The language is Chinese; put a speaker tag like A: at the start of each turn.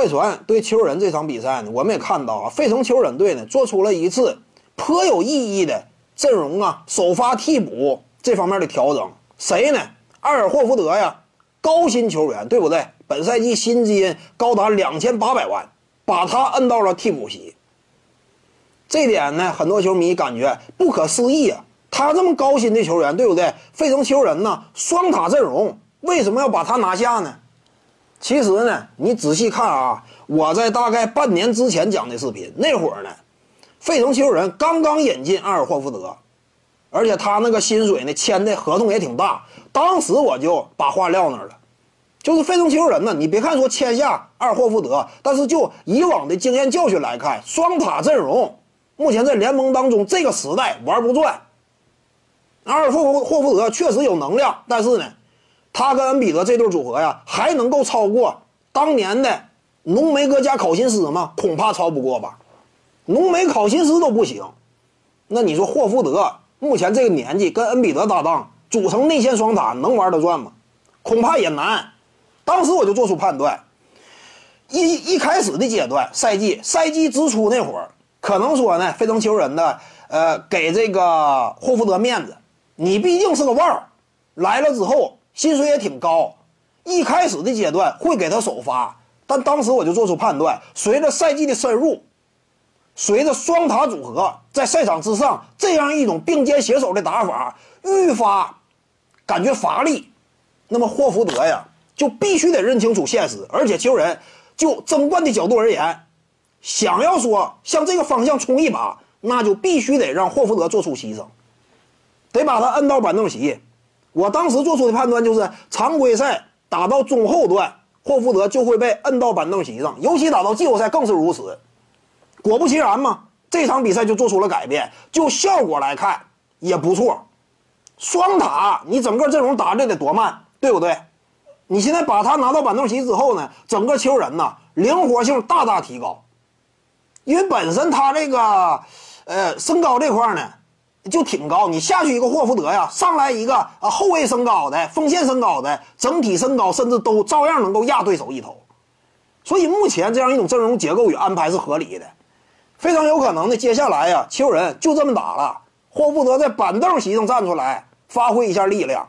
A: 快船对球人这场比赛呢，我们也看到啊，费城球人队呢做出了一次颇有意义的阵容啊，首发替补这方面的调整。谁呢？埃尔霍福德呀，高薪球员，对不对？本赛季薪金高达两千八百万，把他摁到了替补席。这点呢，很多球迷感觉不可思议啊！他这么高薪的球员，对不对？费城球人呢，双塔阵容，为什么要把他拿下呢？其实呢，你仔细看啊，我在大概半年之前讲的视频，那会儿呢，费城球人刚刚引进阿尔霍福德，而且他那个薪水呢签的合同也挺大。当时我就把话撂那儿了，就是费城球人呢，你别看说签下阿尔霍福德，但是就以往的经验教训来看，双塔阵容目前在联盟当中这个时代玩不转。阿尔霍霍福德确实有能量，但是呢。他跟恩比德这对组合呀，还能够超过当年的浓眉哥加考辛斯吗？恐怕超不过吧。浓眉考辛斯都不行，那你说霍福德目前这个年纪跟恩比德搭档组成内线双塔能玩得转吗？恐怕也难。当时我就做出判断，一一开始的阶段，赛季赛季之初那会儿，可能说呢，费城球人的呃给这个霍福德面子，你毕竟是个腕儿，来了之后。薪水也挺高，一开始的阶段会给他首发，但当时我就做出判断，随着赛季的深入，随着双塔组合在赛场之上这样一种并肩携手的打法愈发感觉乏力，那么霍福德呀就必须得认清楚现实，而且球人就争冠的角度而言，想要说向这个方向冲一把，那就必须得让霍福德做出牺牲，得把他摁到板凳席。我当时做出的判断就是，常规赛打到中后段，霍福德就会被摁到板凳席上，尤其打到季后赛更是如此。果不其然嘛，这场比赛就做出了改变，就效果来看也不错。双塔，你整个阵容打的得多慢，对不对？你现在把他拿到板凳席之后呢，整个球人呐灵活性大大提高，因为本身他这个，呃，身高这块呢。就挺高，你下去一个霍福德呀，上来一个啊后卫身高的锋线身高的，整体身高甚至都照样能够压对手一头，所以目前这样一种阵容结构与安排是合理的，非常有可能的，接下来呀，球人就这么打了，霍福德在板凳席上站出来，发挥一下力量。